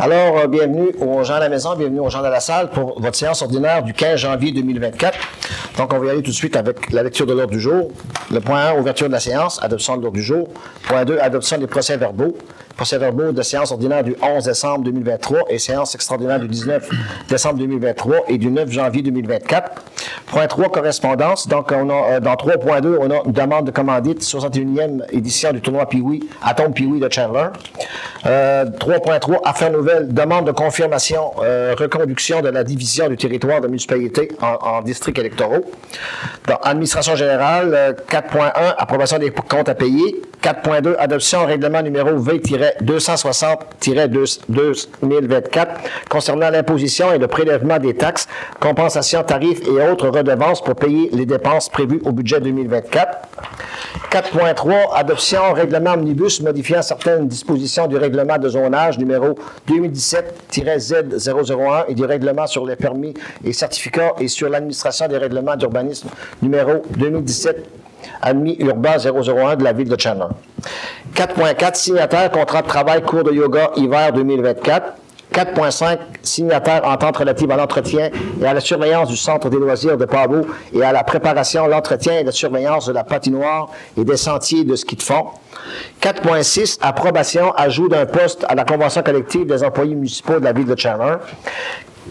Alors, euh, bienvenue aux gens à la maison, bienvenue aux gens de la salle pour votre séance ordinaire du 15 janvier 2024. Donc, on va y aller tout de suite avec la lecture de l'ordre du jour. Le point 1, ouverture de la séance, adoption de l'ordre du jour. Point 2, adoption des procès-verbaux. Procès-verbaux de séance ordinaire du 11 décembre 2023 et séance extraordinaire du 19 décembre 2023 et du 9 janvier 2024. Point 3, correspondance. Donc, on a, euh, dans 3.2, on a une demande de commandite, 61e édition du tournoi Piwi, Atom Piwi de Chandler. Euh, 3.3, affaires nouvelles, demande de confirmation, euh, reconduction de la division du territoire de municipalité en, en districts électoraux. Dans administration générale, euh, 4.1, approbation des comptes à payer. 4.2, adoption règlement numéro 20-260-2024 concernant l'imposition et le prélèvement des taxes, compensations, tarifs et autres redevances pour payer les dépenses prévues au budget 2024. 4.3, adoption règlement omnibus modifiant certaines dispositions du règlement de zonage numéro 2017-Z001 et du règlement sur les permis et certificats et sur l'administration des règlements d'urbanisme numéro 2017 admis urbain 001 de la ville de Chandler. 4.4, signataire contrat de travail cours de yoga hiver 2024. 4.5, signataire entente relative à l'entretien et à la surveillance du centre des loisirs de Pabot et à la préparation, l'entretien et la surveillance de la patinoire et des sentiers de ski de fond. 4.6, approbation, ajout d'un poste à la convention collective des employés municipaux de la ville de Chandler.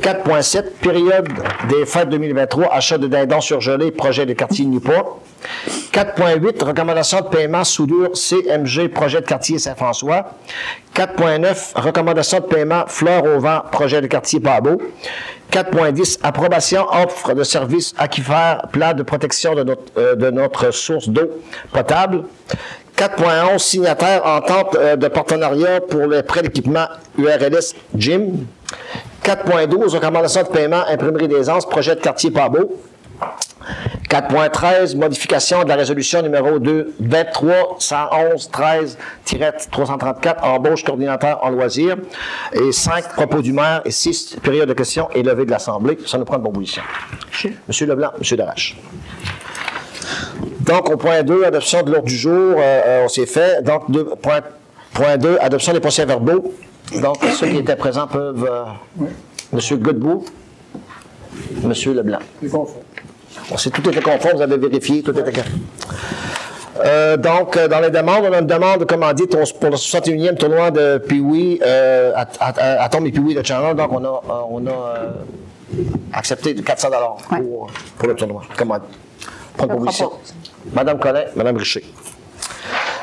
4.7, période des fêtes 2023, achat de dindons surgelés, projet de quartier Newport. 4.8, recommandation de paiement soudure CMG, projet de quartier Saint-François. 4.9, recommandation de paiement fleur au vent, projet de quartier Pabot. 4.10, approbation offre de services aquifères, plan de protection de notre, euh, source d'eau potable. 4.11, signataire entente euh, de partenariat pour les prêts d'équipement URLS Gym. 4.12, recommandation de paiement imprimerie des Anses, projet de quartier Pabot. 4.13, modification de la résolution numéro 2, 23 111 13-334, embauche coordinateur en loisirs. Et 5, propos du maire. Et 6, période de questions et levée de l'Assemblée. Ça nous prend une bonne position. Monsieur Leblanc, Monsieur Darache. Donc, au point 2, adoption de l'ordre du jour, euh, euh, on s'est fait. Donc, point, point 2, adoption des procès-verbaux. Donc, ceux qui étaient présents peuvent. euh, Monsieur Godbout, Monsieur Leblanc. On sait tout était conforme, vous avez vérifié, tout était clair. Euh, donc, euh, dans les demandes, on a une demande, comme on dit, pour le 61e tournoi de Piwi, euh, à, à, à Tom et Piwi de Chandler. Donc, on a, euh, on a euh, accepté de 400 pour, pour le tournoi. Comment Prendre position. Madame Collet, Madame Richer.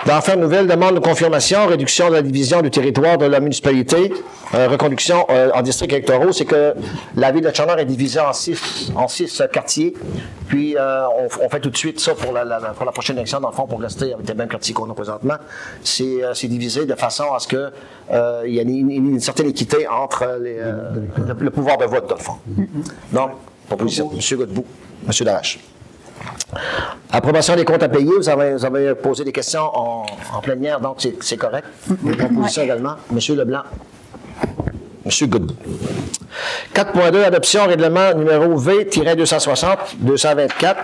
Dans Affaires nouvelles, demande de confirmation, réduction de la division du territoire de la municipalité, euh, reconduction euh, en districts électoraux, c'est que la ville de Chandler est divisée en six, en six euh, quartiers. Puis euh, on, on fait tout de suite ça pour la, la- la- pour la prochaine élection, dans le fond, pour rester avec les mêmes quartiers qu'on a présentement. C'est divisé de façon à ce que euh, il y ait une, certaine équité entre les, le, le pouvoir de vote, dans le fond. Donc, proposition, M. Godbout, M. Darache. Approbation des comptes à payer, vous avez, vous avez posé des questions en, en plénière, donc c'est- c'est correct. Les propositions également. Monsieur Leblanc. Monsieur Godbout. 4.2, adoption règlement numéro V-260-224.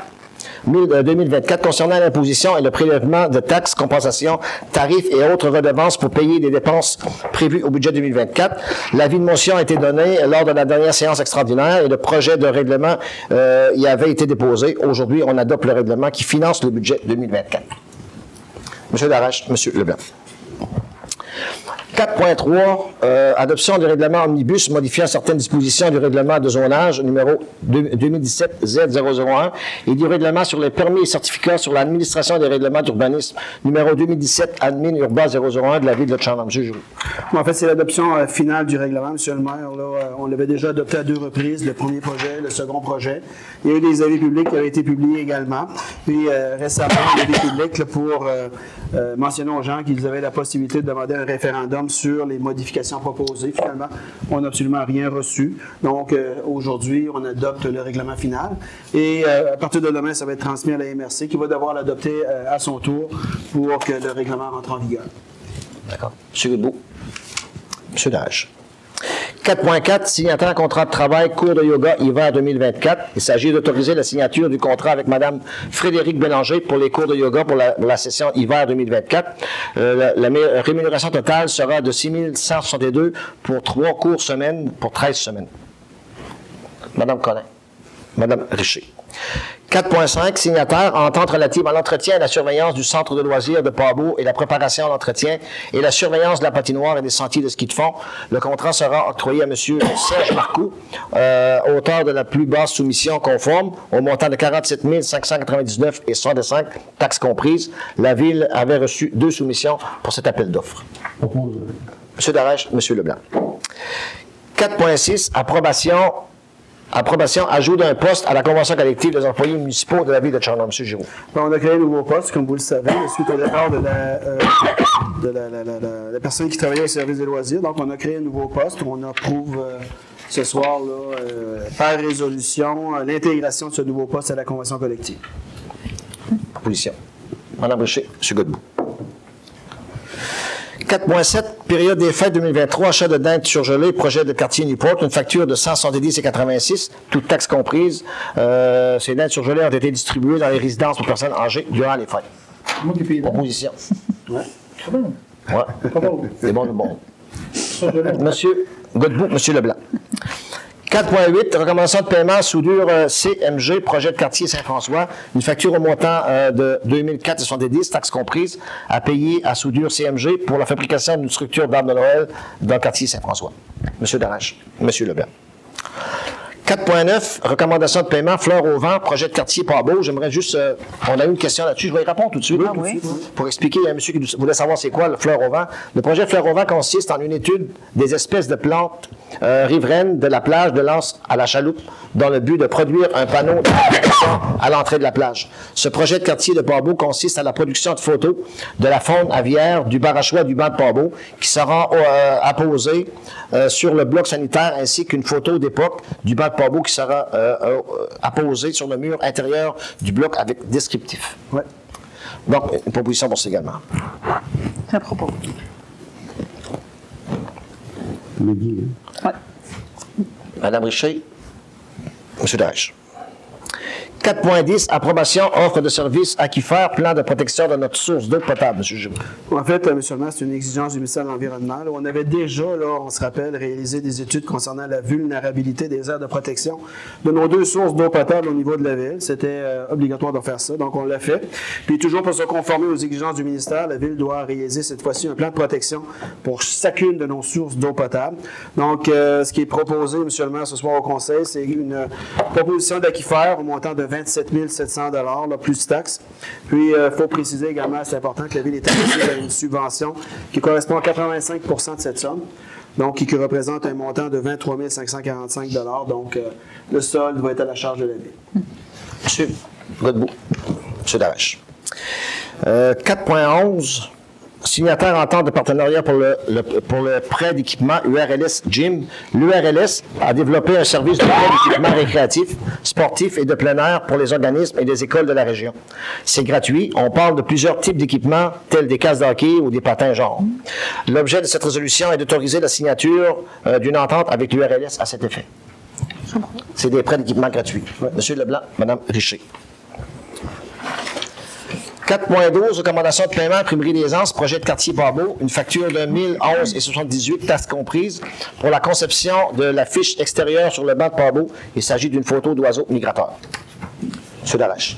2024 concernant l'imposition et le prélèvement de taxes, compensations, tarifs et autres redevances pour payer des dépenses prévues au budget 2024. L'avis de motion a été donné lors de la dernière séance extraordinaire et le projet de règlement euh, y avait été déposé. Aujourd'hui, on adopte le règlement qui finance le budget 2024. Monsieur Darache, Monsieur Leblanc. 4.3, euh, adoption du règlement omnibus modifiant certaines dispositions du règlement de zonage numéro 2017-Z001 et du règlement sur les permis et certificats sur l'administration des règlements d'urbanisme numéro 2017 admin urbain 001 de la ville de. Monsieur Giroux. En fait, c'est l'adoption euh, finale du règlement, Monsieur le maire. Euh, on l'avait déjà adopté à deux reprises, le premier projet, le second projet. Il y a eu des avis publics qui avaient été publiés également. Puis euh, récemment, il y a des publics là, pour euh, euh, mentionner aux gens qu'ils avaient la possibilité de demander un référendum sur les modifications proposées. Finalement, on n'a absolument rien reçu. Donc, euh, aujourd'hui, on adopte le règlement final. Et euh, à partir de demain, ça va être transmis à la MRC qui va devoir l'adopter euh, à son tour pour que le règlement rentre en vigueur. D'accord. Monsieur Godbout. Monsieur Dage. 4.4, signataire contrat de travail, cours de yoga hiver 2024. Il s'agit d'autoriser la signature du contrat avec Mme Frédéric Bélanger pour les cours de yoga pour la, session hiver 2024. Euh, la, la rémunération totale sera de 6 162 pour trois cours semaines pour 13 semaines. Madame Collin. Madame Richer. 4.5, signataire, entente relative à l'entretien et la surveillance du centre de loisirs de Pabot et la préparation à l'entretien et la surveillance de la patinoire et des sentiers de ski de fond. Le contrat sera octroyé à M. Serge Marcoux, euh, auteur de la plus basse soumission conforme, au montant de 47 599 et 65, taxes comprises. La Ville avait reçu deux soumissions pour cet appel d'offres. M. Darèche, M. Leblanc. 4.6, approbation Approbation, ajout d'un poste à la convention collective des employés municipaux de la ville de Charlotte. M. Giroux. Bon, on a créé un nouveau poste, comme vous le savez, suite au départ de la, euh, de la, la, la, la, personne qui travaillait au service des loisirs. Donc, on a créé un nouveau poste. On approuve euh, ce soir, là, euh, par résolution, l'intégration de ce nouveau poste à la convention collective. Proposition. Mme Richer, M. Godbout. 4.7, période des fêtes 2023, achat de dinde surgelée, projet de quartier Newport, une facture de 170 et 86, toutes taxes comprises. Euh, ces dindes surgelées ont été distribuées dans les résidences pour personnes âgées durant les fêtes. Moi qui paye. Proposition. Ouais. Pas bon. C'est bon, c'est bon. Monsieur Godbout, Monsieur Leblanc. 4.8, recommandation de paiement soudure euh, CMG, projet de quartier Saint-François, une facture au montant euh, de 2004,70, taxes comprises, à payer à soudure CMG pour la fabrication d'une structure d'arbre de Noël dans le quartier Saint-François. Monsieur Darache, Monsieur Leblanc. 4.9, recommandation de paiement, fleurs au vent, projet de quartier pas beau. J'aimerais juste, euh, on a eu une question là-dessus, je vais y répondre tout de suite. tout de suite, oui. Pour expliquer à monsieur qui voulait savoir c'est quoi le fleur au vent. Le projet fleur au vent consiste en une étude des espèces de plantes euh, riveraines de la plage de Lens à la chaloupe dans le but de produire un panneau de à l'entrée de la plage. Ce projet de quartier de Pabot consiste à la production de photos de la faune aviaire, du barachois du banc de Pabot qui sera euh, apposé euh, sur le bloc sanitaire ainsi qu'une photo d'époque du banc de Pabot qui sera euh, euh, apposée sur le mur intérieur du bloc avec descriptif. Ouais. Donc, une proposition pour ça également. À propos. Ouais. Madame Richer. Monsieur Daesh. 4.10, approbation, offre de service aquifère, plan de protection de notre source d'eau potable, Giroux. En fait, euh, M. le maire, c'est une exigence du ministère de l'Environnement. On avait déjà, là, on se rappelle, réalisé des études concernant la vulnérabilité des aires de protection de nos deux sources d'eau potable au niveau de la ville. C'était euh, obligatoire de faire ça, donc on l'a fait. Puis toujours pour se conformer aux exigences du ministère, la ville doit réaliser cette fois-ci un plan de protection pour chacune de nos sources d'eau potable. Donc, euh, ce qui est proposé, M. le maire, ce soir au conseil, c'est une proposition d'aquifère au montant de 27 700 là, plus taxes. Puis, il faut préciser également, c'est important que la ville est à une subvention qui correspond à 85% de cette somme. Donc, qui représente un montant de 23 545 Donc, euh, le solde va être à la charge de la ville. Monsieur Godbout. Monsieur. Euh, 4.11, signataire entente de partenariat pour le, le- pour le prêt d'équipement URLS Gym. L'URLS a développé un service de prêt d'équipement récréatif, sportif et de plein air pour les organismes et les écoles de la région. C'est gratuit. On parle de plusieurs types d'équipements, tels des cases de hockey ou des patins genre. L'objet de cette résolution est d'autoriser la signature euh, d'une entente avec l'URLS à cet effet. C'est des prêts d'équipement gratuits. Monsieur Leblanc, Madame Richer. 4.12, recommandation de paiement, imprimerie des Anses, projet de quartier Barbeau, une facture de 1011 et 78, taxes comprises, pour la conception de la fiche extérieure sur le banc de Barbeau. Il s'agit d'une photo d'oiseau migrateur. Monsieur Dalache.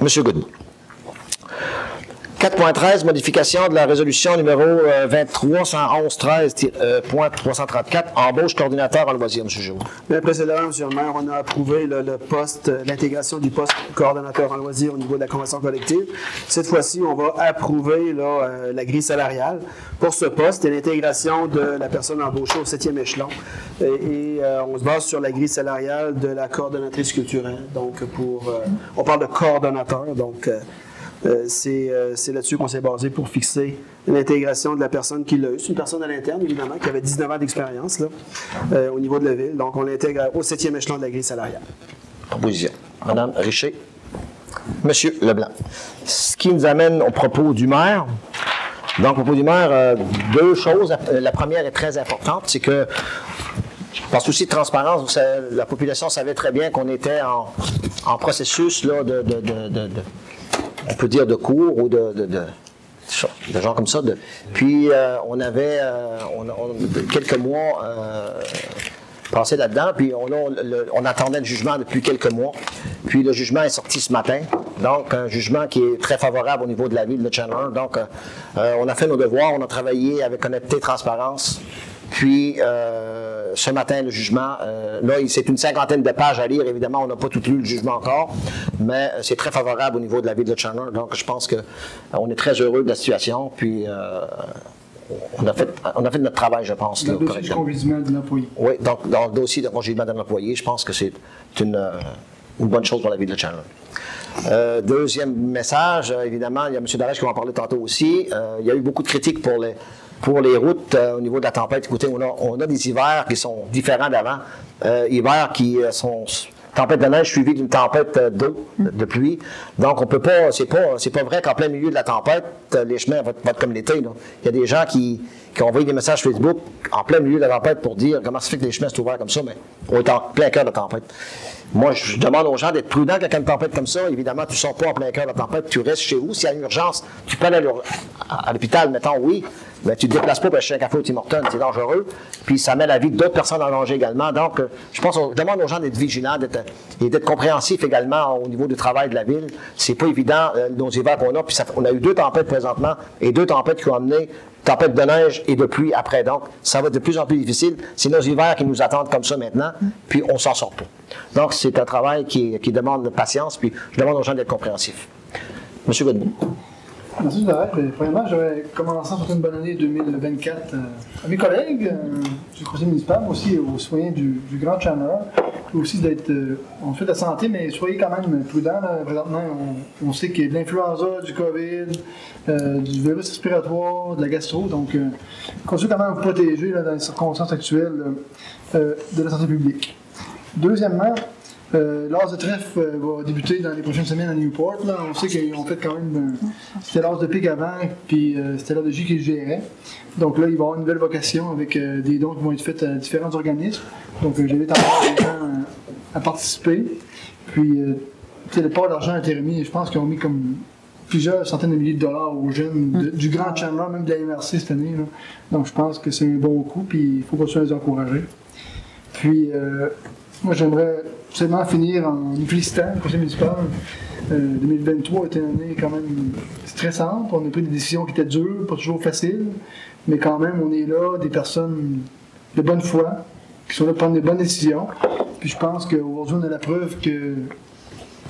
Monsieur Godbout. 4.13, modification de la résolution numéro euh, 2311-13.334, embauche coordinateur en loisirs, M. Giroux. Précédemment, M. le maire, on a approuvé le, poste, euh, l'intégration du poste coordonnateur en loisirs au niveau de la convention collective. Cette fois-ci, on va approuver euh, la grille salariale pour ce poste et l'intégration de la personne embauchée au septième échelon. Et, et, euh, on se base sur la grille salariale de la coordonnatrice culturelle. Donc, pour, euh, on parle de coordonnateur, donc euh, euh, c'est là-dessus qu'on s'est basé pour fixer l'intégration de la personne qui l'a eu. C'est une personne à l'interne, évidemment, qui avait 19 ans d'expérience euh, au niveau de la ville. Donc, on l'intègre au septième échelon de la grille salariale. Proposition. Madame Richer. Monsieur Leblanc. Ce qui nous amène au propos du maire. Donc, au propos du maire, deux choses. La première est très importante, c'est que, par souci de transparence, la population savait très bien qu'on était en, processus là, de- on peut dire de cours ou de, de, de, gens comme ça. puis, euh, on avait euh, on, quelques mois euh, passés là-dedans, puis on, attendait le jugement depuis quelques mois. Puis le jugement est sorti ce matin. Donc, un jugement qui est très favorable au niveau de la ville de Chandler. Donc, euh, on a fait nos devoirs, on a travaillé avec honnêteté et transparence. Puis, euh, ce matin, le jugement, euh, là, c'est une cinquantaine de pages à lire. Évidemment, on n'a pas tout lu le jugement encore, mais euh, c'est très favorable au niveau de la ville de Chandler. Donc, je pense que euh, on est très heureux de la situation. Puis, euh, on, a fait, on a fait notre travail, je pense. Dans le dossier du congédiement de l'employé. Oui, donc dans le dossier de congédiement d'un employé, je pense que c'est une, une bonne chose pour la ville de Chandler. Euh, deuxième message, évidemment, il y a M. Darèche qui va en parler tantôt aussi. Euh, il y a eu beaucoup de critiques pour les, pour les routes euh, au niveau de la tempête. Écoutez, on a, on a des hivers qui sont différents d'avant. Euh, hivers qui euh, sont tempête de neige suivie d'une tempête d'eau, de, de pluie. Donc, on peut pas, c'est pas, c'est pas vrai qu'en plein milieu de la tempête, les chemins vont, être comme l'été. Il y a des gens qui, qui ont envoyé des messages Facebook en plein milieu de la tempête pour dire comment ça fait que les chemins sont ouverts comme ça, mais on est en plein cœur de tempête. Moi, je demande aux gens d'être prudents quand il y a une tempête comme ça. Évidemment, tu ne sors pas en plein cœur de la tempête, tu restes chez vous. S'il y a une urgence, tu peux aller à l'hôpital, mettons, oui, mais tu te déplaces pas pour acheter un café au Tim Hortons, c'est dangereux. Puis ça met la vie d'autres personnes en danger également. Donc, euh, je pense, on- je demande aux gens d'être vigilants d'être- et d'être compréhensifs également au niveau du travail de la ville. C'est pas évident, euh, nos hivers qu'on a. Puis on a eu deux tempêtes présentement et deux tempêtes qui ont amené tempête de neige et de pluie après. Donc, ça va être de plus en plus difficile. C'est nos hivers qui nous attendent comme ça maintenant, puis on s'en sort pas. Donc, c'est un travail qui, demande patience, puis je demande aux gens d'être compréhensifs. Monsieur Godbout. Merci, Darek. Mais Premièrement, j'avais commencé souhaiter une bonne année 2024 euh, à mes collègues euh, du conseil municipal, mais aussi aux citoyens du, Grand. Puis aussi d'être. euh, on fait de la santé, mais soyez quand même prudents. là. Présentement, on, sait qu'il y a de l'influenza, du COVID, euh, du virus respiratoire, de la gastro. Donc, continuez quand même à vous protéger dans les circonstances actuelles de la santé publique. Deuxièmement, euh, l'as de trèfle euh, va débuter dans les prochaines semaines à Newport. Là. On sait qu'ils ont fait quand même. euh, c'était l'as de pique avant, puis euh, c'était l'as de J qui le gérait. Donc là, il va y avoir une nouvelle vocation avec des dons qui vont être faits à différents organismes. Donc j'invite encore les gens à participer. Puis, tu sais, le port d'argent a été remis, je pense qu'ils ont mis comme plusieurs centaines de milliers de dollars aux jeunes de- du Grand Chandler, même de la MRC cette année. là. Donc je pense que c'est un bon coup, puis il faut continuer à les encourager. Puis, euh, moi, j'aimerais seulement finir en félicitant le conseil municipal. Euh, 2023 était une année quand même stressante. On a pris des décisions qui étaient dures, pas toujours faciles, mais quand même, on est là, des personnes de bonne foi, qui sont là pour prendre des bonnes décisions. Puis je pense qu'aujourd'hui, on a la preuve que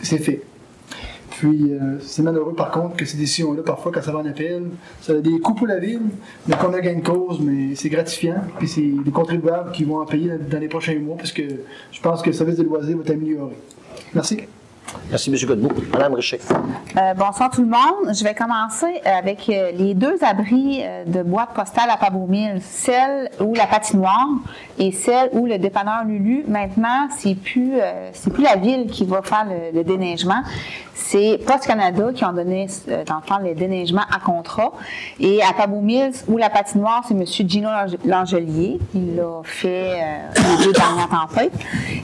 c'est fait. Puis, euh, c'est malheureux par contre que ces décisions-là, parfois, quand ça va en appel, ça a des coûts pour la ville, mais qu'on a gain de cause, mais c'est gratifiant. Puis, c'est les contribuables qui vont en payer dans les prochains mois, parce que je pense que le service de loisirs va être amélioré. Merci. Merci, M. Godbout. Madame Richer. Euh, bonsoir tout le monde. Je vais commencer avec euh, les deux abris euh, de boîtes postales à Pabomille, celle où la patinoire et celle où le dépanneur Lulu. Maintenant, c'est plus c'est plus la ville qui va faire le, déneigement, c'est Post Canada qui ont donné euh, dans le déneigement à contrat. Et à Pabomille où la patinoire, c'est M. Gino Lange- Langelier. Il l'a fait les deux dernières tempêtes.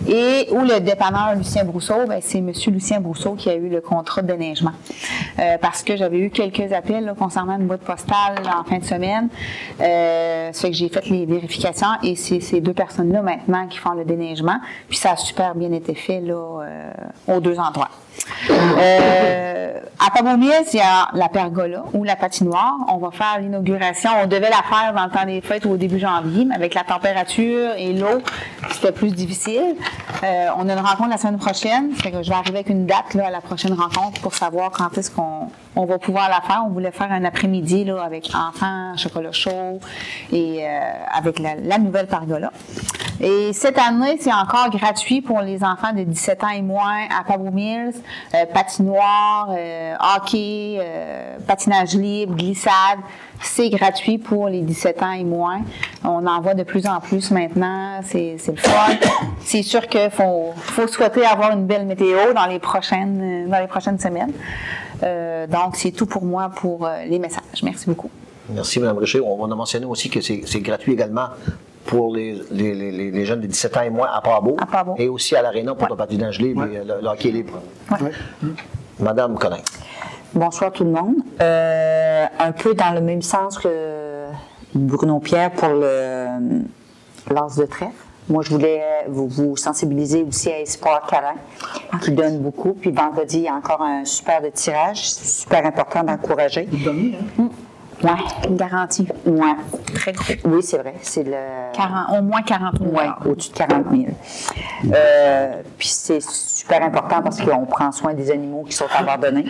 Et où le dépanneur Lucien Brousseau, ben, c'est M. Lucien Brousseau qui a eu le contrat de déneigement. Euh, parce que j'avais eu quelques appels concernant une boîte postale en fin de semaine. Euh, ça fait que j'ai fait les vérifications et c'est ces deux personnes-là maintenant qui font le déneigement. Puis ça a super bien été fait là, euh, aux deux endroits. Euh, à Pabomille, il y a la pergola ou la patinoire. On va faire l'inauguration. On devait la faire dans le temps des fêtes ou au début janvier, mais avec la température et l'eau, c'était plus difficile. Euh, on a une rencontre la semaine prochaine. Je vais arriver avec une date là, à la prochaine rencontre pour savoir quand est-ce qu'on on va pouvoir la faire. On voulait faire un après-midi là, avec enfants, chocolat chaud et euh, avec la, nouvelle pergola. Et cette année, c'est encore gratuit pour les enfants de 17 ans et moins à Pablo Mills. Euh, patinoire, euh, hockey, patinage libre, glissade. C'est gratuit pour les 17 ans et moins. On en voit de plus en plus maintenant. C'est c'est le fun. C'est sûr qu'il faut, faut souhaiter avoir une belle météo dans les prochaines, dans les prochaines semaines. Euh, donc, c'est tout pour moi pour euh, les messages. Merci beaucoup. Merci, Mme Richer. On va mentionner aussi que c'est gratuit également pour les, les, les, les jeunes de 17 ans et moins à Pabo. À Pabo. Et aussi à l'Arena pour le patinage libre et le, le hockey libre. Ouais. Madame Collin. Bonsoir tout le monde. Euh, un peu dans le même sens que Bruno Pierre pour le l'as de trèfle. Moi, je voulais vous, vous sensibiliser aussi à Espoir Carin, qui donne beaucoup. Puis vendredi, il y a encore un super de tirage. C'est super important d'encourager. Hein? Ouais. Une garantie. Ouais. Très gros. Oui, c'est vrai. C'est le. 40, au moins 40 000 Oui, au-dessus de 40 000. Euh, puis c'est super important parce qu'on prend soin des animaux qui sont abandonnés.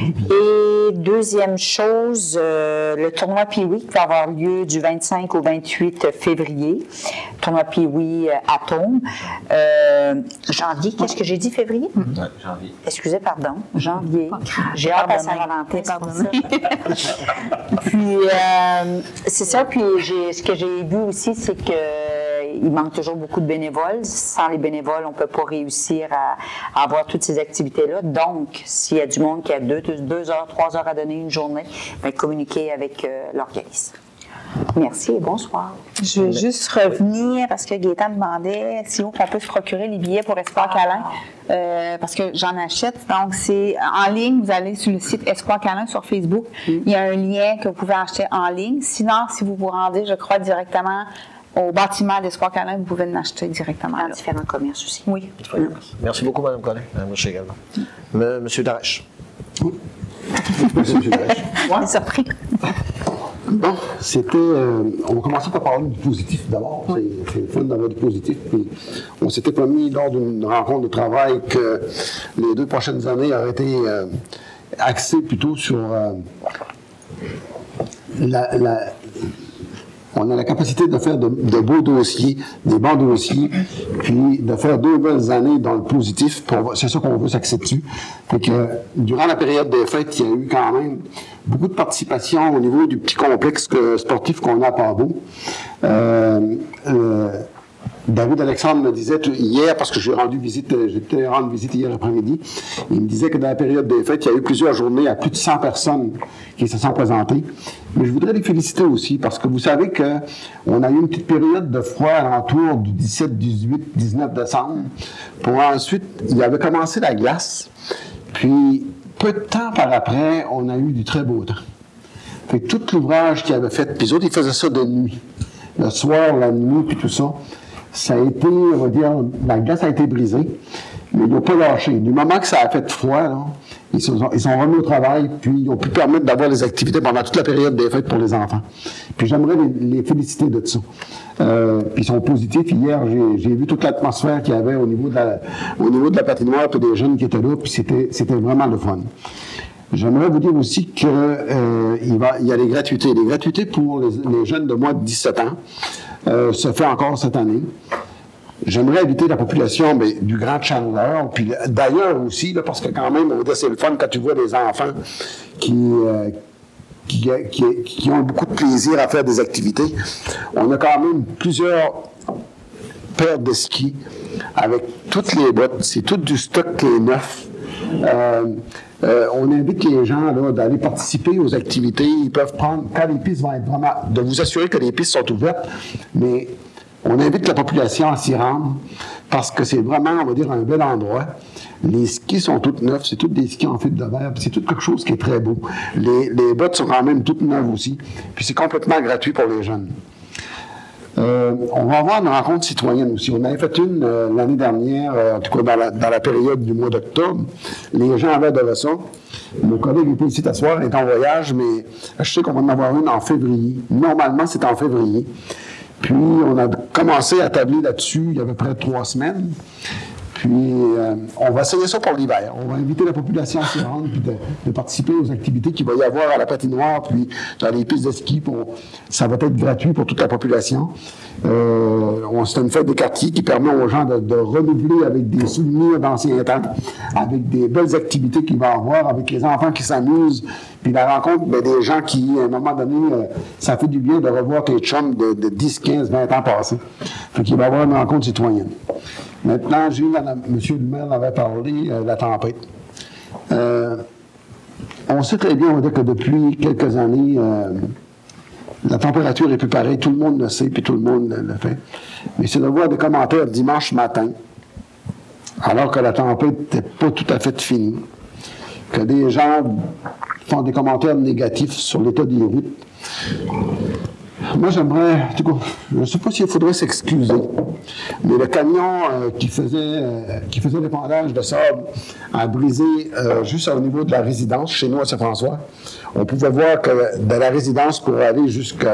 Et deuxième chose, euh, le tournoi Pee-Wee qui va avoir lieu du 25 au 28 février. Tournoi Pee-Wee euh, Atome. Euh, janvier, qu'est-ce que j'ai dit, février? janvier. Excusez, pardon. Janvier. J'ai hâte à Saint-Valentin. ça. Puis, euh, c'est ça. Puis, ce que j'ai vu aussi, c'est que euh, il manque toujours beaucoup de bénévoles. Sans les bénévoles, on peut pas réussir à, à avoir toutes ces activités-là. Donc, s'il y a du monde qui a deux, deux, heures, trois heures à donner une journée, ben, communiquer avec euh, l'organisme. Merci et bonsoir. Je veux juste revenir parce que Gaëtan demandait si on peut se procurer les billets pour Espoir Câlin. Euh, parce que j'en achète. Donc, c'est en ligne. Vous allez sur le site Espoir Câlin sur Facebook. Il y a un lien que vous pouvez acheter en ligne. Sinon, si vous vous rendez, je crois, directement au bâtiment d'Espoir Câlin, vous pouvez l'acheter directement. Dans là. différents commerces aussi. Oui. Merci beaucoup, Mme Collin. Mme également. M- Monsieur Darèche. On est surpris. Bon, c'était. euh, on va commencer par parler du positif d'abord. C'est c'est le fun d'avoir du positif. Puis on s'était promis lors d'une rencontre de travail que les deux prochaines années auraient été euh, axées plutôt sur euh, la, la- on a la capacité de faire de, beaux dossiers, des bons dossiers, puis de faire deux belles années dans le positif. C'est ça qu'on veut que, durant la période des fêtes, il y a eu quand même beaucoup de participation au niveau du petit complexe que- sportif qu'on a à Pabot. Euh, euh, David Alexandre me disait hier, parce que j'ai rendu visite, j'étais rendre visite hier après-midi, il me disait que dans la période des fêtes, il y a eu plusieurs journées à plus de 100 personnes qui se sont présentées. Mais je voudrais les féliciter aussi, parce que vous savez que on a eu une petite période de froid alentour du 17, 18, 19 décembre, pour ensuite, il y avait commencé la glace, puis peu de temps par après, on a eu du très beau temps. Fait tout l'ouvrage qu'ils avaient fait, puis autres, ils faisaient ça de nuit. Le soir, la nuit, puis tout ça. Ça a été, on va dire, la glace a été brisée, mais ils n'ont pas lâché. Du moment que ça a fait froid, là, ils, sont, remis au travail, puis ils ont pu permettre d'avoir les activités pendant toute la période des fêtes pour les enfants. Puis j'aimerais les, féliciter de ça. Euh, puis ils sont positifs. Hier, j'ai vu toute l'atmosphère qu'il y avait au niveau de la, patinoire, puis des jeunes qui étaient là, puis c'était vraiment le fun. J'aimerais vous dire aussi que euh, y a les gratuités. Les gratuités pour les jeunes de moins de 17 ans euh, se fait encore cette année. J'aimerais inviter la population du Grand Chandler, puis d'ailleurs aussi, parce que quand même, c'est le fun quand tu vois des enfants qui, euh, qui ont beaucoup de plaisir à faire des activités. On a quand même plusieurs paires de skis avec toutes les bottes. C'est tout du stock qui est neuf. Euh, euh, on invite les gens d'aller participer aux activités. Ils peuvent prendre, quand les pistes vont être vraiment, de vous assurer que les pistes sont ouvertes, mais on invite la population à s'y rendre parce que c'est vraiment, on va dire, un bel endroit. Les skis sont toutes neufs, c'est toutes des skis en fibre de verre, c'est tout quelque chose qui est très beau. Les, les bottes sont quand même toutes neuves aussi, puis c'est complètement gratuit pour les jeunes. Euh, on va avoir une rencontre citoyenne aussi. On avait fait une euh, l'année dernière, euh, en tout cas dans la, période du mois d'octobre. Les gens avaient adoré ça. Mon collègue pas ici t'asseoir, est en voyage, mais je sais qu'on va en avoir une en février. Normalement, c'est en février. Puis, on a commencé à tabler là-dessus il y a à peu près trois semaines. Puis, euh, on va essayer ça pour l'hiver. On va inviter la population à s'y rendre, puis de, participer aux activités qu'il va y avoir à la patinoire, puis dans les pistes de ski. Ça va être gratuit pour toute la population. Euh, c'est une fête des quartiers qui permet aux gens de, de renouveler avec des souvenirs d'anciens temps, avec des belles activités qu'il va y avoir, avec les enfants qui s'amusent, puis la rencontre ben, des gens qui, à un moment donné, euh, ça fait du bien de revoir tes chums de, de 10, 15, 20 ans passés. Fait qu'il va y avoir une rencontre citoyenne. Maintenant, M. maire avait parlé, euh, la tempête. Euh, on sait très bien, on dire que depuis quelques années, euh, La température est plus pareille, tout le monde le sait, puis tout le monde le, le fait. Mais c'est de voir des commentaires dimanche matin, alors que la tempête n'était pas tout à fait finie, que des gens font des commentaires négatifs sur l'état des routes. Moi, j'aimerais, tout cas, je ne sais pas s'il faudrait s'excuser, mais le camion euh, qui faisait euh, faisait l'épandage de sable a brisé euh, juste au niveau de la résidence, chez nous à Saint-François. On pouvait voir que de la résidence pour aller jusqu'au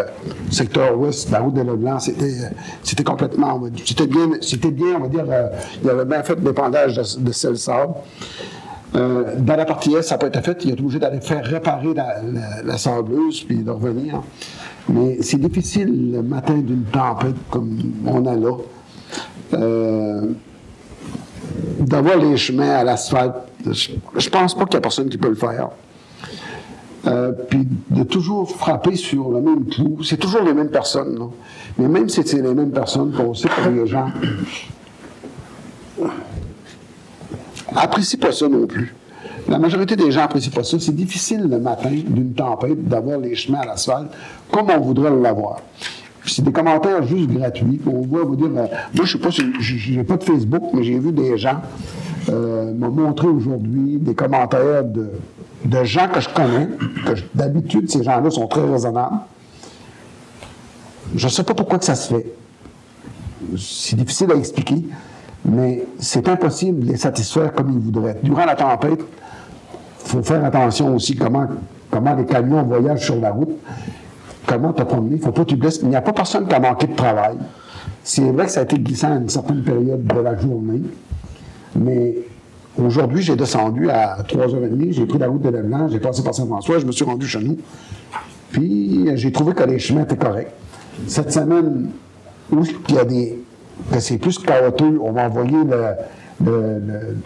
secteur ouest la route de Leblanc, c'était c'était complètement, c'était bien, c'était bien, on va dire, il avait bien fait l'épandage de, de sel sable. Dans la partie Est, ça n'a pas été fait. Il est obligé d'aller faire réparer la, la- la sableuse puis de revenir. Mais c'est difficile le matin d'une tempête comme on a là. euh, d'avoir les chemins à l'asphalte. Je, je pense pas qu'il y a personne qui peut le faire. Euh, puis de toujours frapper sur le même clou. C'est toujours les mêmes personnes. là. Mais même si c'est les mêmes personnes, on sait que les gens apprécient pas ça non plus. La majorité des gens apprécient pas ça. C'est difficile le matin d'une tempête d'avoir les chemins à l'asphalte comme on voudrait l'avoir. C'est des commentaires juste gratuits. On va dire, euh, moi je sais pas, j'ai pas de Facebook, mais j'ai vu des gens euh, m'ont montré aujourd'hui des commentaires de, de gens que je connais, que d'habitude ces gens-là sont très raisonnables. Je ne sais pas pourquoi ça se fait. C'est difficile à expliquer, mais c'est impossible de les satisfaire comme ils voudraient. Durant la tempête, faut faire attention aussi comment, comment les camions voyagent sur la route, comment te promener? Il ne faut pas que tu blesses. Il n'y a pas personne qui a manqué de travail. C'est vrai que ça a été glissant à une certaine période de la journée, mais aujourd'hui, j'ai descendu à 3h30, j'ai pris la route de Leblanc, j'ai passé par Saint-François, je me suis rendu chez nous, puis j'ai trouvé que les chemins étaient corrects. Cette semaine, où il y a des. c'est plus chaotique, on va envoyer le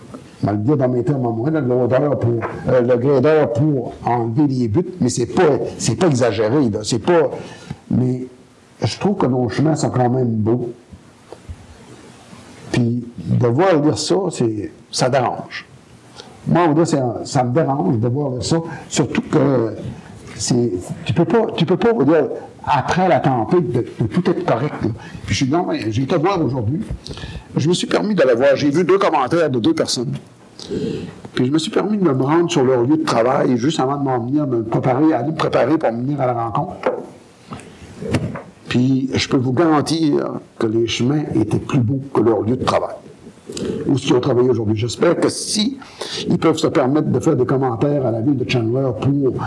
va le dire dans mes termes à moi, le loader pour, euh, le grader pour enlever les buts, mais c'est pas, c'est pas exagéré, là, c'est pas, mais je trouve que nos chemins sont quand même beaux. Puis de voir dire ça, c'est, ça dérange. Moi, ça me dérange de voir ça, surtout que c'est, tu peux pas, tu peux pas, dire, après la tempête, de, tout être correct. Puis je suis non, j'ai été voir aujourd'hui. Je me suis permis d'aller voir. J'ai vu deux commentaires de deux personnes. Puis je me suis permis de me rendre sur leur lieu de travail juste avant de m'en venir, me préparer, aller me préparer pour venir à la rencontre. Puis je peux vous garantir que les chemins étaient plus beaux que leur lieu de travail. Où ils ont travaillé aujourd'hui? J'espère que si ils peuvent se permettre de faire des commentaires à la ville de Chandler pour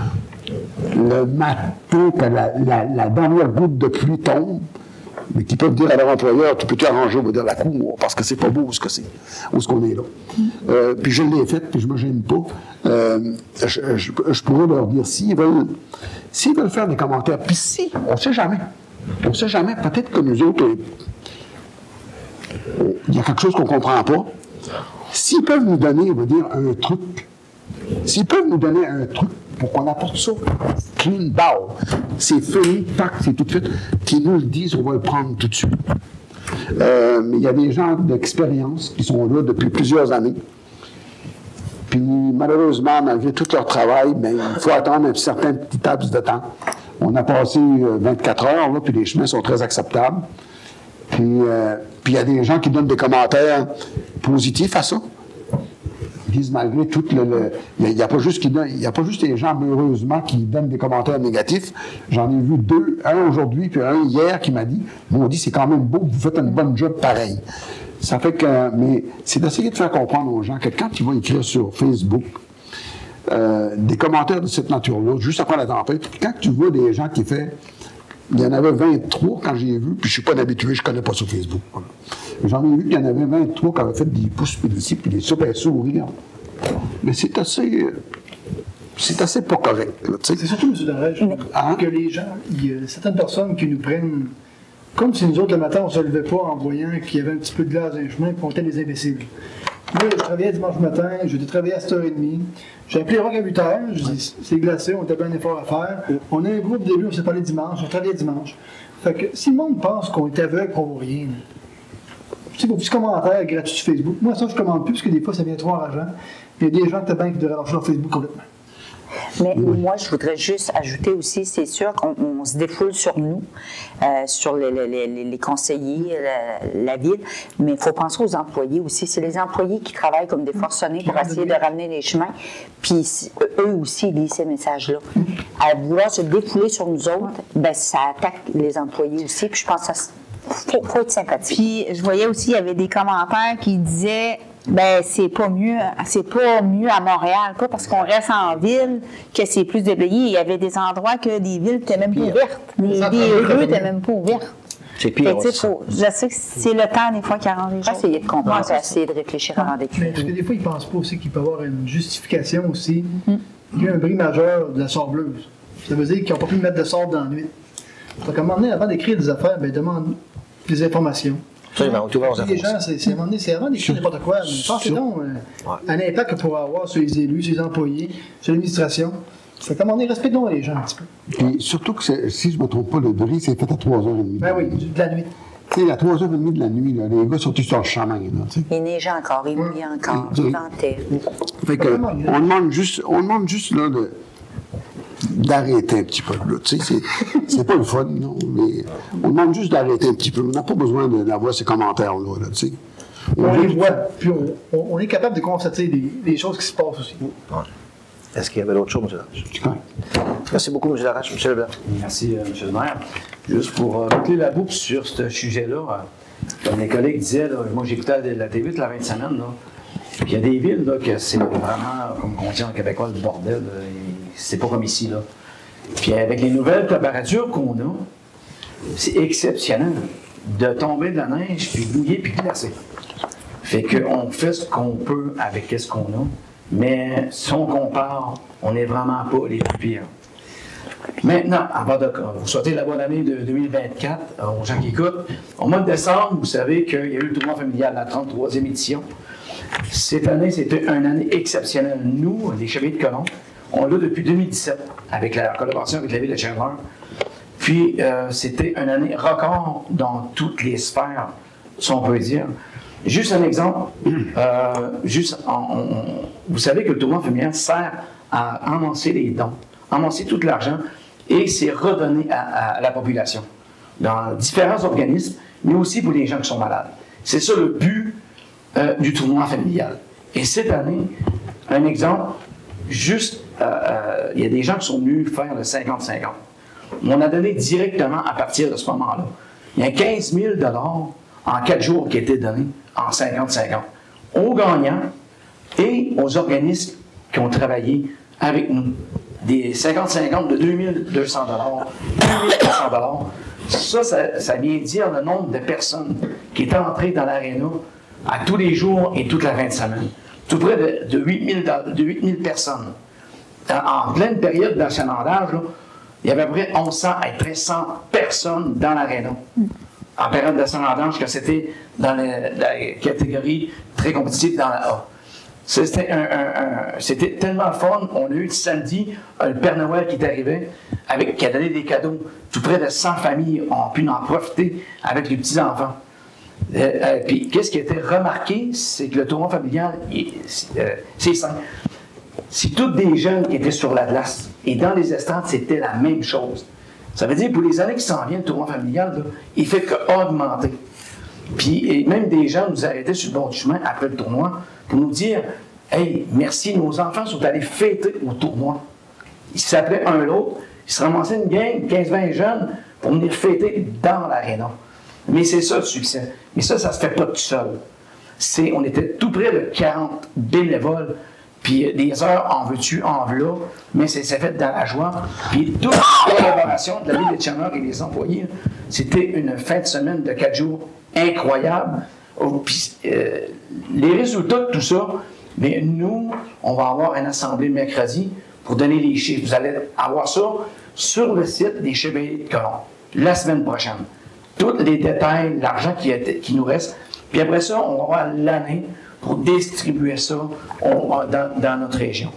le matin la, dernière goutte de pluie tombe, mais qui peuvent dire à leur employeur, tu peux-tu arranger, on va dire la cour, parce que c'est pas beau où ce que c'est, où ce qu'on est là. Euh, puis je l'ai fait, puis je me gêne pas. Euh, je, pourrais leur dire, s'ils veulent, s'ils veulent faire des commentaires, puis si, on sait jamais. On sait jamais, peut-être que nous autres, euh, il y a quelque chose qu'on comprend pas. S'ils peuvent nous donner, on va dire, un truc, s'ils peuvent nous donner un truc pour qu'on apporte ça, clean bow, c'est fini, tac, c'est tout de suite, qu'ils nous le disent, on va le prendre tout de suite. Euh, il y a des gens d'expérience qui sont là depuis plusieurs années. Puis malheureusement, malgré tout leur travail, ben, il faut attendre un certain petit laps de temps. On a passé euh, 24 heures, là, puis les chemins sont très acceptables. Puis euh, puis il y a des gens qui donnent des commentaires positifs à ça. Malgré tout le. il n'y a, pas juste qui y a pas juste les gens, malheureusement, qui donnent des commentaires négatifs. J'en ai vu deux, un aujourd'hui, puis un hier, qui m'a dit Bon, on dit, c'est quand même beau, vous faites une bonne job pareil. Ça fait que. Mais c'est d'essayer de faire comprendre aux gens que quand ils vont écrire sur Facebook, euh, des commentaires de cette nature-là, juste après la tempête, quand tu vois des gens qui font il y en avait 23 quand j'ai vu, puis je suis pas d'habitué, je connais pas sur Facebook. J'en ai vu qu'il y en avait 23 qui avaient fait des pouces puis des ci, puis des super sourires. Mais c'est assez. C'est assez pas correct. C'est surtout, M. Darèche, Hein? que les gens, il y a certaines personnes qui nous prennent comme si nous autres, le matin, on ne se levait pas en voyant qu'il y avait un petit peu de glace dans les chemins qu'on était des imbéciles. Moi, je travaillais dimanche matin, j'ai dû travailler à 7h30. J'ai appelé Rock à 8h, je dis c'est glacé, on bien un effort à faire. On a un groupe début, on s'est parlé dimanche, on travaillait dimanche. Fait que si le monde pense qu'on est aveugle, qu'on voit rien, tu sais, vos petits commentaires gratuits sur Facebook, moi ça je commande plus parce que des fois ça vient trop enrageant. Il y a des gens qui étaient bien qui devraient lâcher leur Facebook complètement. Mais moi, je voudrais juste ajouter aussi, c'est sûr qu'on on se défoule sur nous, euh, sur les, les- les- les conseillers, la, la ville, mais il faut penser aux employés aussi. C'est les employés qui travaillent comme des forcenés pour essayer de ramener les chemins, puis eux aussi lisent ces messages-là. À vouloir se défouler sur nous autres, ben, ça attaque les employés aussi, puis je pense que ça faut, faut être sympathique. Puis je voyais aussi, il y avait des commentaires qui disaient ben c'est pas mieux, c'est pas mieux à Montréal, pas parce qu'on reste en ville que c'est plus déblayé. Il y avait des endroits que des villes n'étaient même pas ouvertes. Les, Ça, les ça, rues n'étaient même pas ouvertes. C'est pire. aussi. faut- je sais que c'est le temps des fois qui arrange les choses. essayer de comprendre, ça. essayer de réfléchir avant d'écrire. parce que des fois, ils ne pensent pas aussi qu'il peut y avoir une justification aussi. Il y a eu un bris majeur de la sableuse. Ça veut dire qu'ils n'ont pas pu mettre de sable dans la nuit. Donc, à un moment donné, avant d'écrire des affaires, ben, demande des informations. Absolument, tout va aux Les gens, c'est à un moment donné, c'est avant d'écrire n'importe quoi. Mais pensez donc euh, à l'impact que pourrait avoir sur les élus, sur les employés, sur l'administration. Fait un moment donné, respectons les gens un petit peu. Puis surtout que si je ne me trompe pas, le bris, c'est fait à 3h30. Ben oui, de la nuit. Tu sais, à 3h30 de la nuit, là, les gars sont tous sur le chemin. Il neigeait encore, il mouillait encore, il ventait. Fait que, on demande juste, on demande juste là, de, d'arrêter un petit peu. Là, tu sais, c'est, pas le fun, non, mais on demande juste d'arrêter un petit peu. On n'a pas besoin de- d'avoir ces commentaires-là. Là, tu sais. On les voit, puis on, on- on est capable de constater des, des choses qui se passent aussi. Est-ce qu'il y avait d'autres choses, M. Larache? Merci beaucoup, M. Larache. M. Leblanc. Merci, euh, M. le maire. Juste pour euh, boucler la boucle sur ce sujet-là, euh, comme les collègues disaient, là, moi j'écoutais la, la TV toute la fin de semaine, là, il y a des villes là, que c'est vraiment, comme on dit en québécois, le bordel. là, et c'est pas comme ici. Là. Puis avec les nouvelles températures qu'on a, c'est exceptionnel de tomber de la neige, puis mouiller, puis glacer. Fait qu'on fait ce qu'on peut avec ce qu'on a, mais si on compare, on n'est vraiment pas les plus pires. Maintenant, avant de vous souhaiter la bonne année de 2024 euh, aux gens qui écoutent, au mois de décembre, vous savez qu'il y a eu le tournoi familial, la 33e édition. Cette année, c'était une année exceptionnelle. Nous, les Chevaliers de Colomb, on l'a depuis 2017 avec la collaboration avec la ville de Chandler. Puis, euh, c'était une année record dans toutes les sphères, si on peut dire. Juste un exemple, euh, juste en- on- on- vous savez que le tournoi familial sert à amasser les dons, amasser tout l'argent et c'est redonné à, à la population dans différents organismes, mais aussi pour les gens qui sont malades. C'est ça le but euh, du tournoi familial. Et cette année, un exemple, juste, euh, euh, il y a des gens qui sont venus faire le 50-50. On a donné directement à partir de ce moment-là. Il y a 15 000 en quatre jours qui étaient donnés en 50-50 aux gagnants et aux organismes qui ont travaillé avec nous. Des 50-50 de 2200 2400 ça, ça, ça vient dire le nombre de personnes qui étaient entrées dans l'aréna à tous les jours et toute la fin de semaine. Tout près de, de 8000 do- de 8000 personnes. En, pleine période d'achalandage, il y avait à peu près 1100 à 1300 personnes dans l'aréna. En période d'achalandage, que c'était dans la, catégorie très compétitive dans la A. C'était un- tellement fun. On a eu le samedi euh, le Père Noël qui est arrivé, avec, qui a donné des cadeaux. Tout près de 100 familles ont pu en profiter avec les petits-enfants. Euh, euh, puis, qu'est-ce qui a été remarqué, c'est que le tournoi familial, il- c'est euh, simple. C'est toutes des jeunes qui étaient sur la glace. Et dans les estrades, c'était la même chose. Ça veut dire, pour les années qui s'en viennent, le tournoi familial, là, il fait qu'augmenter. Puis et même des gens nous arrêtaient sur le bord du chemin après le tournoi pour nous dire Hey, merci, nos enfants sont allés fêter au tournoi. Ils s'appelaient un l'autre, ils se ramassaient une gang, 15-20 jeunes, pour venir fêter dans l'aréna. Mais c'est ça le succès. Mais ça, ça se fait pas tout seul. C'est, on était tout près de 40 bénévoles, puis des heures en veux-tu, en veux mais c'est, fait dans la joie. Puis toute la collaboration de la ville de Chandler et des employés, c'était une fin de semaine de quatre jours incroyable. Oh, puis, euh, les résultats de tout ça, mais nous, on va avoir une assemblée mercredi pour donner les chiffres. Vous allez avoir ça sur le site des Chevaliers de Colomb la semaine prochaine. Tous les détails, l'argent qui, qui nous reste. Puis après ça, on va avoir l'année pour distribuer ça dans, notre région.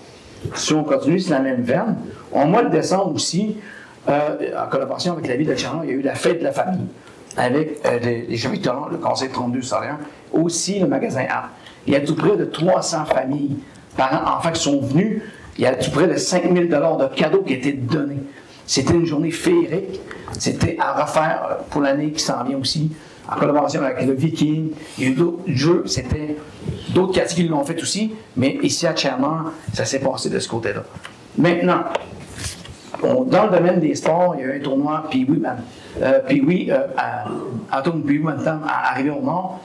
Si on continue, c'est la même veine. Au mois de décembre aussi, euh, en collaboration avec la ville de Chandler, il y a eu la fête de la famille avec euh, les, les le Conseil 32 Solaire, aussi le magasin Art. Il y a tout près de 300 familles, parents, enfants qui sont venus Il y a tout près de 5 000 de cadeaux qui étaient donnés. C'était une journée féerique. C'était à refaire euh, pour l'année qui s'en vient aussi, en collaboration avec le Viking. Il y a d'autres jeux. C'était d'autres catégories qui l'ont fait aussi. Mais ici à Chairman, ça s'est passé de ce côté-là. Maintenant, dans le domaine des sports, il y a eu un tournoi Pee-Wee Man. Euh, Pee-Wee, euh, à- Antoine Pee-Wee Bantam à arrivé au Nord.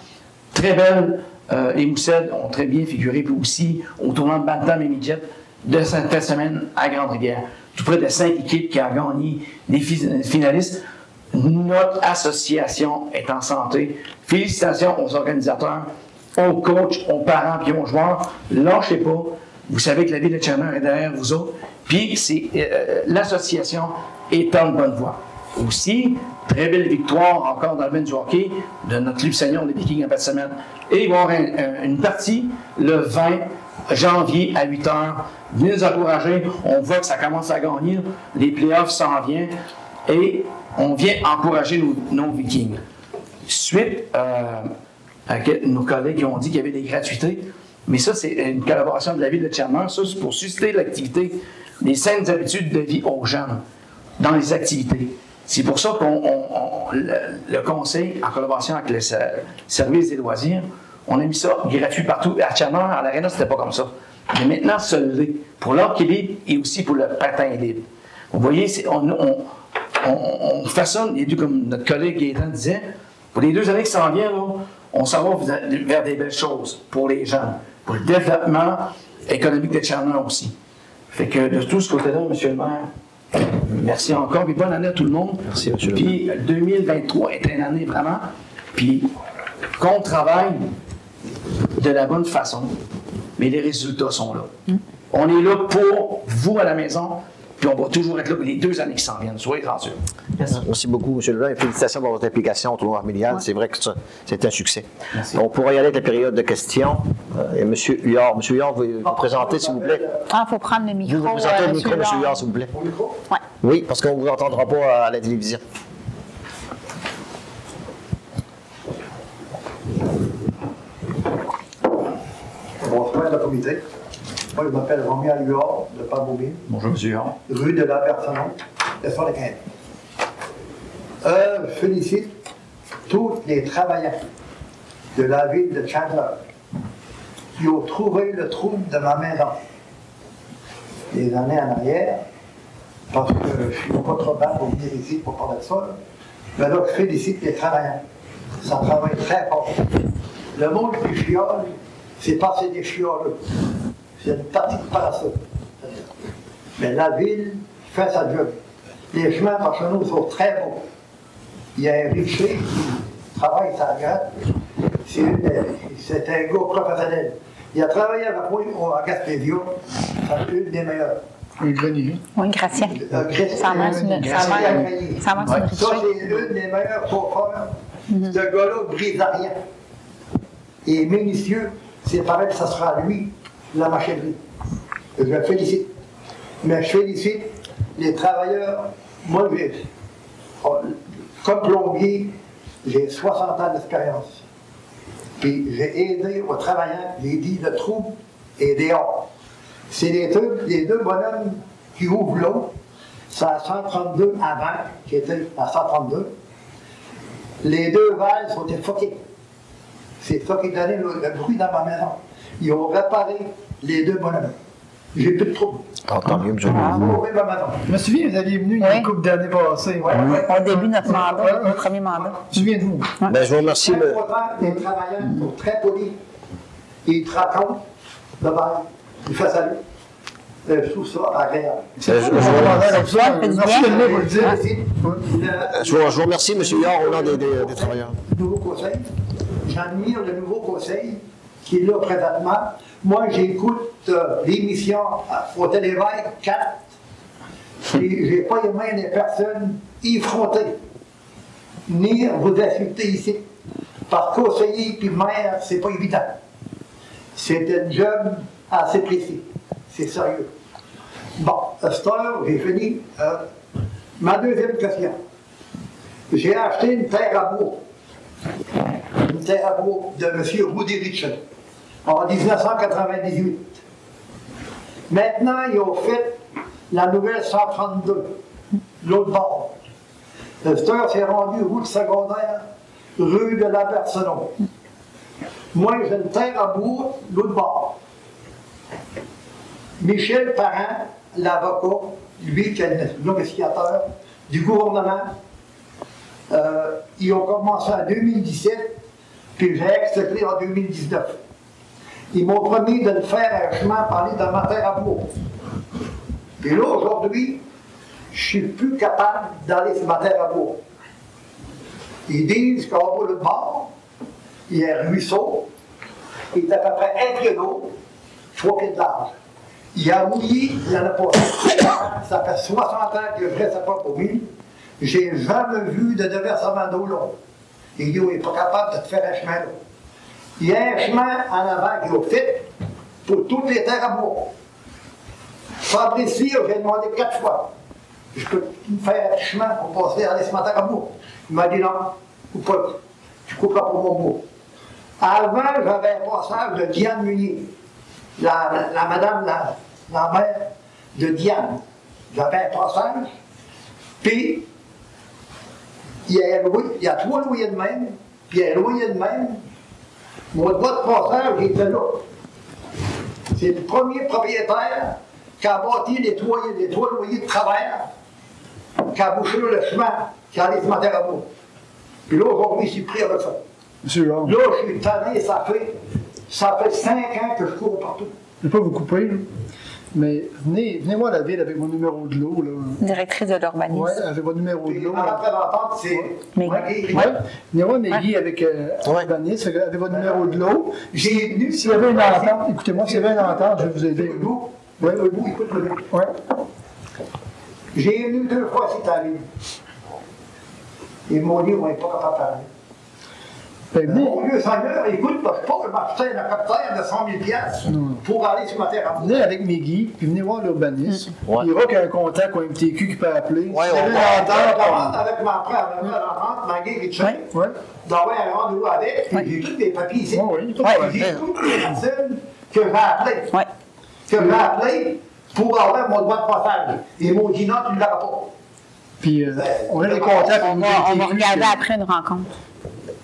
Très belle. Euh, les Moussettes ont très bien figuré, puis aussi au tournoi de Bantam et Midget de cette semaine à Grande-Rivière. Tout près de cinq équipes qui ont gagné des fi- finalistes. Notre association est en santé. Félicitations aux organisateurs, aux coachs, aux parents et aux joueurs. Lâchez pas. Vous savez que la ville de Chandler est derrière vous autres. Puis euh, l'association est en bonne voie. Aussi, très belle victoire encore dans le domaine du hockey de notre club senior, les Vikings, en fin de semaine. Et il va y avoir un- un- une partie le 20 janvier à 8 h. Venez nous encourager. On voit que ça commence à gagner. Les playoffs s'en viennent. Et on vient encourager nos, nos Vikings. Suite euh, à nos collègues ont dit qu'il y avait des gratuités, mais ça, c'est une collaboration de la ville de Chandler. Ça, c'est pour susciter l'activité, les saines habitudes de vie aux jeunes dans les activités. C'est pour ça qu'on on- on- le, le conseil, en collaboration avec le ser- service des loisirs, on a mis ça gratuit partout. À Chandler, à l'Arena, c'était pas comme ça. Mais maintenant, ça l'est. Pour l'hockey libre et aussi pour le patin libre. Vous voyez, on- on- on façonne, deux, comme notre collègue Gaétan disait, pour les deux années qui s'en viennent, on s'en va vers des belles choses pour les jeunes, pour le développement économique de Chandler aussi. Fait que de tout ce côté-là, M. le maire, merci encore, puis bonne année à tout le monde. Merci, M. le Puis 2023 est une année vraiment, puis qu'on travaille de la bonne façon, mais les résultats sont là. On est là pour vous à la maison, puis on va toujours être là pour les deux années qui s'en viennent, soyez en sûrs. Merci beaucoup, M. Leblanc, et félicitations pour votre implication au tournoi familial. C'est vrai que c'est un succès. On pourra y aller avec la période de questions. Euh, et M. Huard, M. Huard, vous vous présenter, s'il vous plaît. Ah, il faut prendre le micro. Vous vous présentez euh, au micro, monsieur M. Huard, s'il vous plaît. Ouais. Oui, parce qu'on ne vous entendra pas à la télévision. Bonsoir, le comité. Moi, je m'appelle Romy Aluard, de Pambouille, Bonjour, M. rue de la Personne, de Sorlequin. Euh, je félicite tous les travailleurs de la ville de Chandler qui ont trouvé le trou de ma maison des années en arrière, parce que je suis pas trop bas pour venir ici pour parler de ça. Mais là, je félicite les travailleurs. Ça travaille très fort. Le monde qui chiole, c'est pas c'est des chioleux. C'est une partie de parasol. Mais la ville fait sa job. Les chemins par chez nous sont très beaux. Il y a un richer qui travaille sa gratte. C'est un gars professionnel. Il a travaillé avec moi au- à Gaspésia. C'est une des meilleures. Un grenier. Oui, Gracien. Euh, Christ- Ça marche une, ça marche Grenier. ça marche une Ça, c'est une des meilleures chauffeurs. Ce gars-là brise à rien. Et minutieux, c'est pareil que ça sera lui, la machinerie. Je le félicite. Mais je félicite les travailleurs. J'ai- oh, comme plombier, j'ai 60 ans d'expérience. Puis j'ai aidé aux travailleurs, j'ai dit le trou est dehors. C'est les deux, les deux bonhommes qui ouvrent l'eau. C'est à 132 avant, qui était à 132. Les deux valves sont effoquées. C'est ça qui donnait le bruit dans ma maison. Ils ont réparé les deux bonhommes. J'ai plus de trouble. Tant tant mieux, M. Ils Leblanc. ont ouvert ma maison. Je me souviens, vous aviez venu il y a Oui. une couple d'années passées. Ouais, ouais. Au début de notre mandat, Ouais, notre premier mandat. Souviens-vous. Ben, je vous remercie. Très le- les travailleurs sont très polis. Ils te racontent le bail. Ils font salut. Euh, Je trouve ça agréable. je- je- Je vous, je vous remercie, M. Huard, au nom des, des- des travailleurs. nouveau conseil. J'admire le nouveau conseil qui est là présentement. Moi, j'écoute euh, l'émission au Téléveil 4. Et j'ai pas aimé des personnes effrontées, ni vous insulter ici. Par conseiller puis maire, c'est pas évident. C'est un job assez précis. C'est sérieux. Bon, à cette heure, j'ai fini. Euh, ma deuxième question. J'ai acheté une terre à bois une terre à bois de M. Woody Richard en 1998. Maintenant, ils ont fait la nouvelle 132, l'autre bord. Le s'est rendu route secondaire, rue de la Bercenon. Moi, j'ai une terre à bourg, l'autre bord. Michel Parent, l'avocat, lui qui est l'investigateur du gouvernement, euh, ils ont commencé en 2017, puis j'ai accepté en 2019. Ils m'ont promis de le faire un chemin parler de ma terre à bourg. Puis là, aujourd'hui, je suis plus capable d'aller sur ma terre à bourg. Ils disent qu'en bas de bord, il y a un ruisseau, il est à peu près un pied d'eau, trois pieds de large. Il a mouillé l'année passée. Ça fait 60 ans que je reste pas pour lui. J'ai jamais vu de déversement d'eau là. Il dit, il n'est pas capable de te faire un chemin là. Il y a un chemin en avant qui est fait pour toutes les terres à bois. Fabrice j'ai demandé quatre fois. Je peux faire un chemin pour passer à l'Esma terre à bois. Il m'a dit non, coupe pas. Tu couperas pour mon bois. Avant, j'avais un passage de Diane Munier, la, madame, la, la mère de Diane. J'avais un passage. Puis, il y, a, il y a trois loyers de même, puis il y a un loyer de même. Mon droit de passage, il était là. C'est le premier propriétaire qui a bâti les trois, les trois loyers de travers, qui a bouché le chemin, qui a se mettre à bout. Puis là, aujourd'hui, je suis pris avec ça. Monsieur Là, je suis tanné, ça fait, ça fait cinq ans que je cours partout. je ne pas vous couper, là, mais venez, venez-moi à la ville avec mon numéro de l'eau. Directrice de l'urbanisme. Ouais, avec votre numéro de l'eau. là. représentante, c'est Maggie. Ouais. Venez-moi, Maggie, avec euh, Ouais. l'urbanisme, avec, avec votre numéro de l'eau. J'ai venu. S'il y avait une entente, écoutez-moi, s'il y avait une entente, je vais vous aider. Vous, Ouais. vous, écoute-le bien. Ouais. J'ai venu deux fois cette année. Ils m'ont dit, on n'est pas capable de parler. Ben, venez. Mon vieux Seigneur, écoute, là, je peux pas m'acheter un hélicoptère de 100 000 piastres pour aller sur ma terre. Venez avec Meggy, puis venez voir l'urbanisme. Ouais. Il y aura qu'un contact ou un MTQ qui peut appeler. Ouais, on va- avec ma frère, avec l'entente, Maggie Richard, Ouais. d'avoir un rendez-vous avec, puis j'ai tous les papiers ici. De Puis j'ai toutes les personnes que j'ai appelées. Que j'ai appelées pour avoir mon droit de passage. M'ont dit non, tu ne l'auras pas. Puis euh, on a des contacts On va, regarder que- après une rencontre.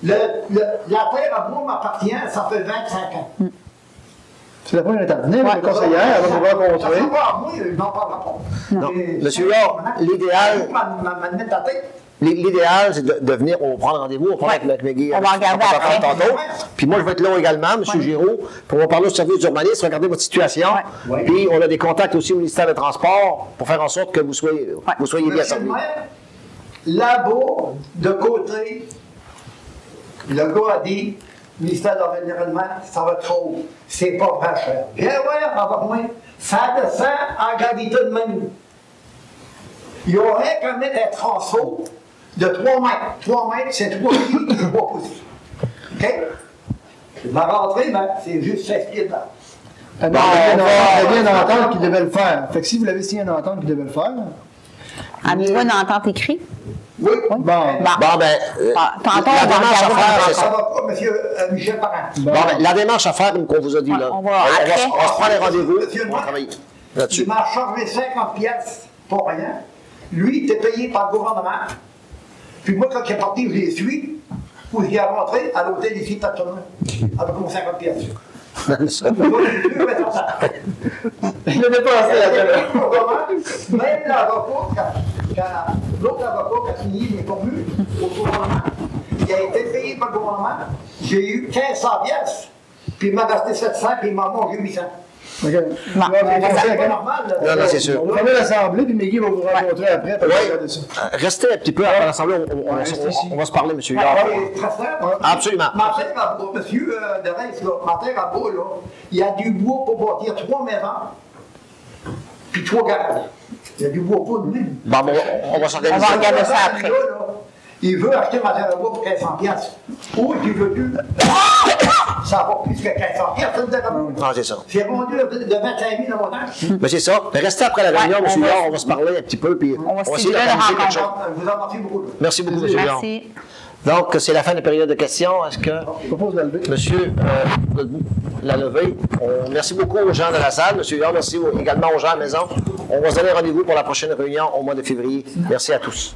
Le, le- la terre à moi m'appartient, ça fait 25 ans. C'est la première étape. Venez avec la conseillère, elle va rencontrer. Ça fait pas à moi, je n'en pas. Monsieur Huard, l'idéal-. L'idéal, c'est de, de venir, on rendez-vous, on prend avec avec Maggie. On va regarder après. tantôt. Puis moi, je vais être là également, M. Giraud, pour va parler au service d'urbanisme, regarder votre situation. Ouais. Puis on a des contacts aussi au ministère des Transports pour faire en sorte que vous soyez, vous soyez bien le maire, là-bas, de côté, le gars a dit, ministère de l'Environnement, ça va trop haut. C'est pas vrai cher. Viens voir, avec moi. Ça descend en gravité de même. Il y aurait qu'à mettre un transeau de 3 mètres. 3 mètres, c'est 3 pieds, 3 pouces. OK? La rentrée, ben, c'est juste 16 pieds de là. Elle Bon, avait une on avait une entente qui devait le faire. Fait que si vous l'avez signé une entente qui devait le faire, Avez-vous une entente écrite? Oui. bon, Bon. Bon, ben, euh, tantôt, la démarche à faire, c'est Ça va pas, monsieur euh, Michel Parent. Bon, ben, la démarche à faire, comme qu'on vous a dit, là. on va- on, va, après- on va se prendre les rendez-vous, on va travailler Il là-dessus. m'a chargé 50 pièces pour rien. Lui, il était payé par le gouvernement. Puis moi, quand il est parti, je l'ai suivi. Où il est rentré? À l'hôtel ici, Tatonin, avec mon 50 pièces. il avait passé la télé. Même l'avocat, quand l'autre avocat qui a signé mes formules au gouvernement, il a été payé par le gouvernement. J'ai eu 1500 pièces. Puis il m'a resté 700, puis il m'a mangé 800. OK. C'est pas normal. là. Non, non, c'est sûr. On va l'assemblée, puis Meggy va vous rencontrer après. ça. Euh, Restez un petit peu après l'Assemblée, on, on- on- Ouais, on- ici. on va se parler, M. Simple. Absolument. Ma terre à bois, monsieur euh, de Reims, là, ma terre à bois, là, il y a du bois pour bâtir trois maisons, puis trois garages. Il y a du bois pour nous. Bon, bon, on va s'organiser. On va regarder ça après. Il veut acheter ma terre pour 1500 piastres. Ou tu veux tu Ça va plus que 1500 piastres, une terre. Non, c'est ça. C'est vendu de de 25 000 à mon temps. Mais c'est ça. Mais restez après la réunion, Ouais, M. on va- Huard, on va se parler un petit peu, puis on va essayer d'organiser quelque chose. Je vous en remercie beaucoup. Merci beaucoup, M. Huard. Merci. Donc, c'est la fin de la période de questions. Est-ce que Je propose de la lever. M. Euh, la levée. On- merci beaucoup aux gens de la salle. Monsieur Huard, merci également aux gens à la maison. On va se donner rendez-vous pour la prochaine réunion au mois de février. Merci à tous.